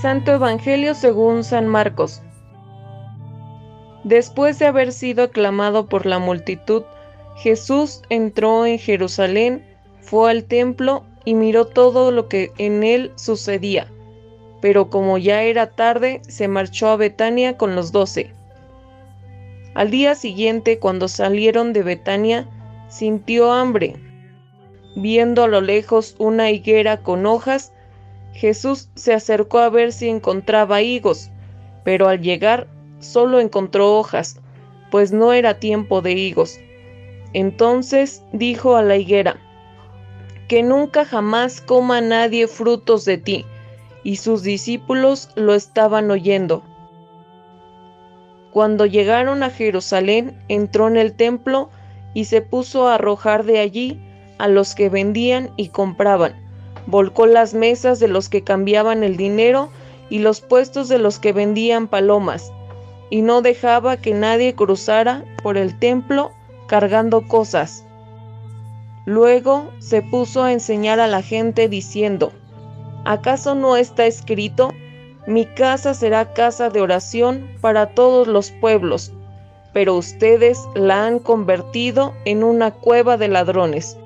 Santo Evangelio según San Marcos. Después de haber sido aclamado por la multitud, Jesús entró en Jerusalén, fue al templo y miró todo lo que en él sucedía. Pero como ya era tarde, se marchó a Betania con los doce. Al día siguiente, cuando salieron de Betania, sintió hambre. Viendo a lo lejos una higuera con hojas, Jesús se acercó a ver si encontraba higos, pero al llegar solo encontró hojas, pues no era tiempo de higos. Entonces dijo a la higuera, que nunca jamás coma nadie frutos de ti. Y sus discípulos lo estaban oyendo. Cuando llegaron a Jerusalén, entró en el templo y se puso a arrojar de allí a los que vendían y compraban. Volcó las mesas de los que cambiaban el dinero y los puestos de los que vendían palomas, y no dejaba que nadie cruzara por el templo cargando cosas. Luego se puso a enseñar a la gente diciendo, ¿acaso no está escrito, mi casa será casa de oración para todos los pueblos, pero ustedes la han convertido en una cueva de ladrones?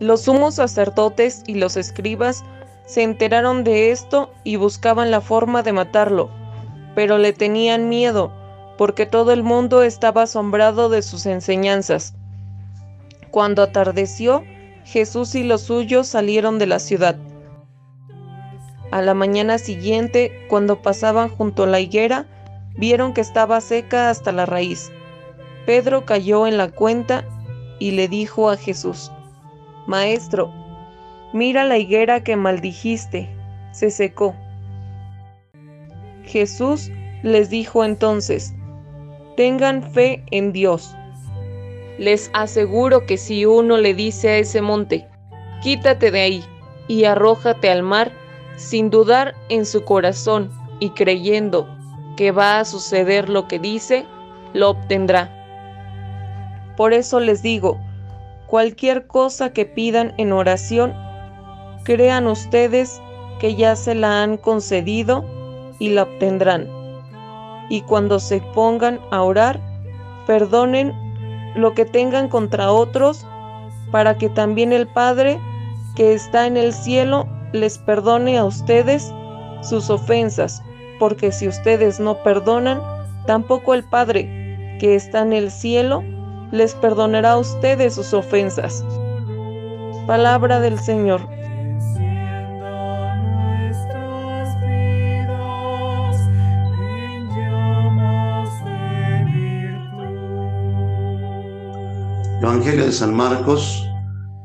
Los sumos sacerdotes y los escribas se enteraron de esto y buscaban la forma de matarlo, pero le tenían miedo, porque todo el mundo estaba asombrado de sus enseñanzas. Cuando atardeció, Jesús y los suyos salieron de la ciudad. A la mañana siguiente, cuando pasaban junto a la higuera, vieron que estaba seca hasta la raíz. Pedro cayó en la cuenta y le dijo a Jesús, Maestro, mira la higuera que maldijiste, se secó. Jesús les dijo entonces, tengan fe en Dios. Les aseguro que si uno le dice a ese monte, quítate de ahí y arrójate al mar, sin dudar en su corazón y creyendo que va a suceder lo que dice, lo obtendrá. Por eso les digo, cualquier cosa que pidan en oración, crean ustedes que ya se la han concedido y la obtendrán. Y cuando se pongan a orar, perdonen lo que tengan contra otros, para que también el Padre que está en el cielo les perdone a ustedes sus ofensas, porque si ustedes no perdonan, tampoco el Padre que está en el cielo les perdonará a ustedes sus ofensas. Palabra del Señor. Evangelio de San Marcos,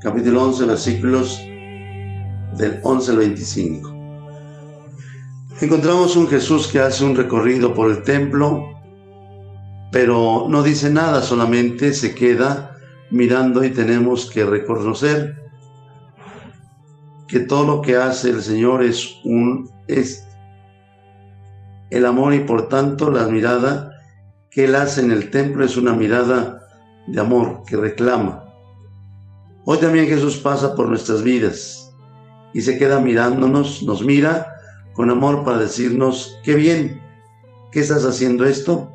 capítulo 11, versículos del 11 al 25. Encontramos un Jesús que hace un recorrido por el templo, pero no dice nada, solamente se queda mirando y tenemos que reconocer que todo lo que hace el Señor es un es el amor y por tanto la mirada que él hace en el templo es una mirada de amor que reclama. Hoy también Jesús pasa por nuestras vidas y se queda mirándonos, nos mira con amor para decirnos, qué bien, ¿qué estás haciendo esto?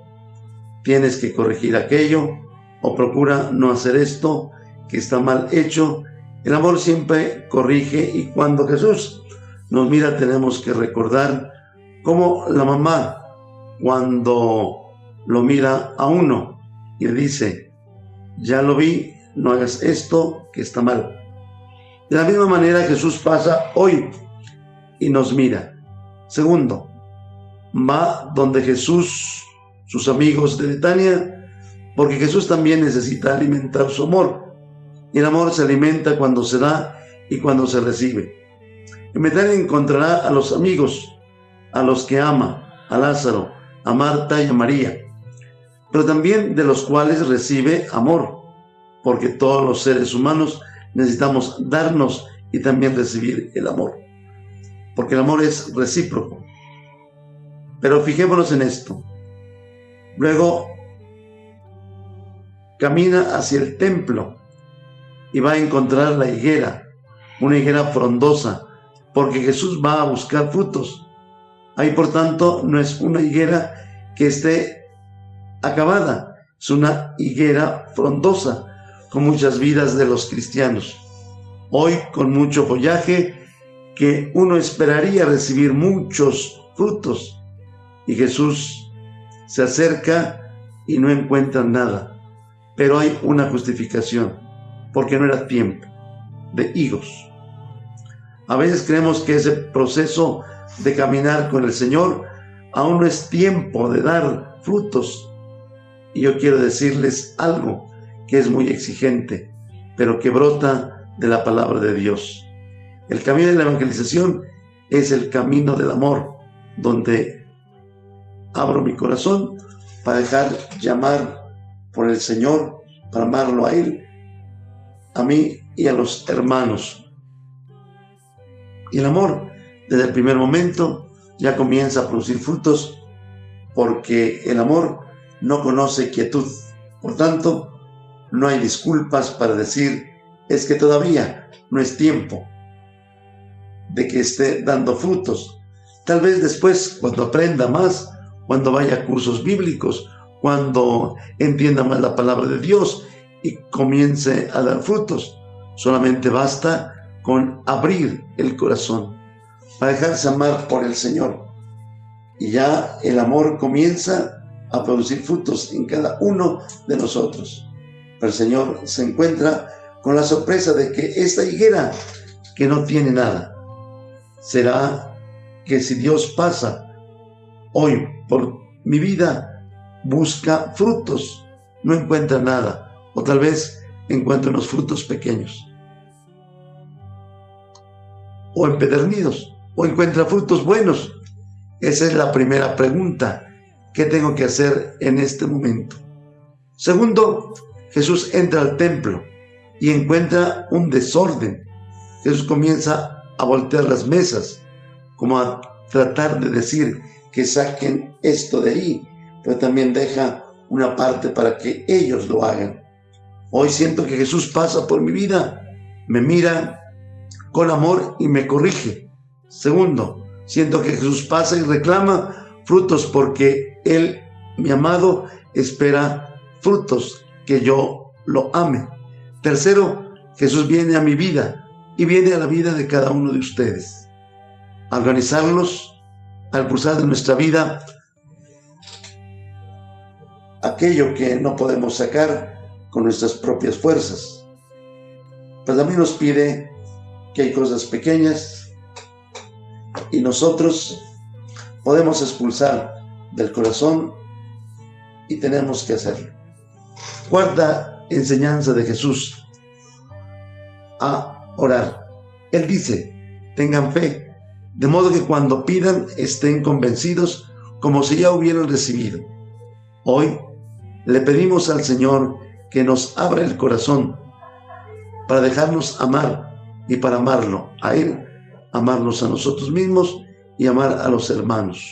Tienes que corregir aquello o procura no hacer esto que está mal hecho. El amor siempre corrige y cuando Jesús nos mira tenemos que recordar cómo la mamá cuando lo mira a uno y le dice, ya lo vi, no hagas esto que está mal. De la misma manera Jesús pasa hoy y nos mira. Segundo, va donde Jesús, sus amigos de Betania, porque Jesús también necesita alimentar su amor. Y el amor se alimenta cuando se da y cuando se recibe. En Betania encontrará a los amigos, a los que ama, a Lázaro, a Marta y a María pero también de los cuales recibe amor, porque todos los seres humanos necesitamos darnos y también recibir el amor, porque el amor es recíproco. Pero fijémonos en esto. Luego camina hacia el templo y va a encontrar la higuera, una higuera frondosa, porque Jesús va a buscar frutos. Ahí, por tanto, no es una higuera que esté acabada, es una higuera frondosa, con muchas vidas de los cristianos. Hoy, con mucho follaje, que uno esperaría recibir muchos frutos, y Jesús se acerca y no encuentra nada. Pero hay una justificación, porque no era tiempo de higos. A veces creemos que ese proceso de caminar con el Señor aún no es tiempo de dar frutos. Y yo quiero decirles algo que es muy exigente, pero que brota de la palabra de Dios. El camino de la evangelización es el camino del amor, donde abro mi corazón para dejar llamar por el Señor, para amarlo a Él, a mí y a los hermanos. Y el amor, desde el primer momento, ya comienza a producir frutos porque el amor no conoce quietud. Por tanto, no hay disculpas para decir, es que todavía no es tiempo de que esté dando frutos. Tal vez después, cuando aprenda más, cuando vaya a cursos bíblicos, cuando entienda más la palabra de Dios y comience a dar frutos. Solamente basta con abrir el corazón para dejarse amar por el Señor. Y ya el amor comienza a producir frutos en cada uno de nosotros. el Señor se encuentra con la sorpresa de que esta higuera que no tiene nada, será que si Dios pasa hoy por mi vida, busca frutos, no encuentra nada, o tal vez encuentra unos frutos pequeños o empedernidos o encuentra frutos buenos? Esa es la primera pregunta. ¿Qué tengo que hacer en este momento? Segundo, Jesús entra al templo y encuentra un desorden. Jesús comienza a voltear las mesas, como a tratar de decir que saquen esto de ahí, pero también deja una parte para que ellos lo hagan. Hoy siento que Jesús pasa por mi vida, me mira con amor y me corrige. Segundo, siento que Jesús pasa y reclama frutos porque Él, mi amado, espera frutos que yo lo ame. Tercero, Jesús viene a mi vida y viene a la vida de cada uno de ustedes. A organizarlos al cruzar de nuestra vida aquello que no podemos sacar con nuestras propias fuerzas. Pues a mí nos pide que hay cosas pequeñas y nosotros podemos expulsar del corazón y tenemos que hacerlo. Cuarta enseñanza de Jesús a orar. Él dice, tengan fe, de modo que cuando pidan estén convencidos como si ya hubieran recibido. Hoy le pedimos al Señor que nos abra el corazón para dejarnos amar y para amarlo a Él, amarnos a nosotros mismos y amar a los hermanos.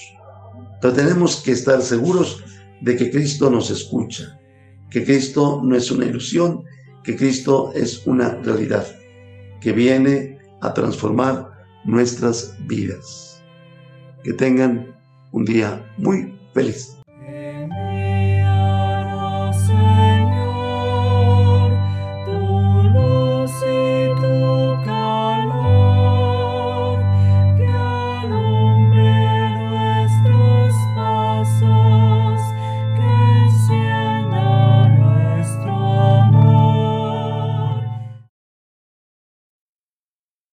Pero tenemos que estar seguros de que Cristo nos escucha, que Cristo no es una ilusión, que Cristo es una realidad, que viene a transformar nuestras vidas. Que tengan un día muy feliz.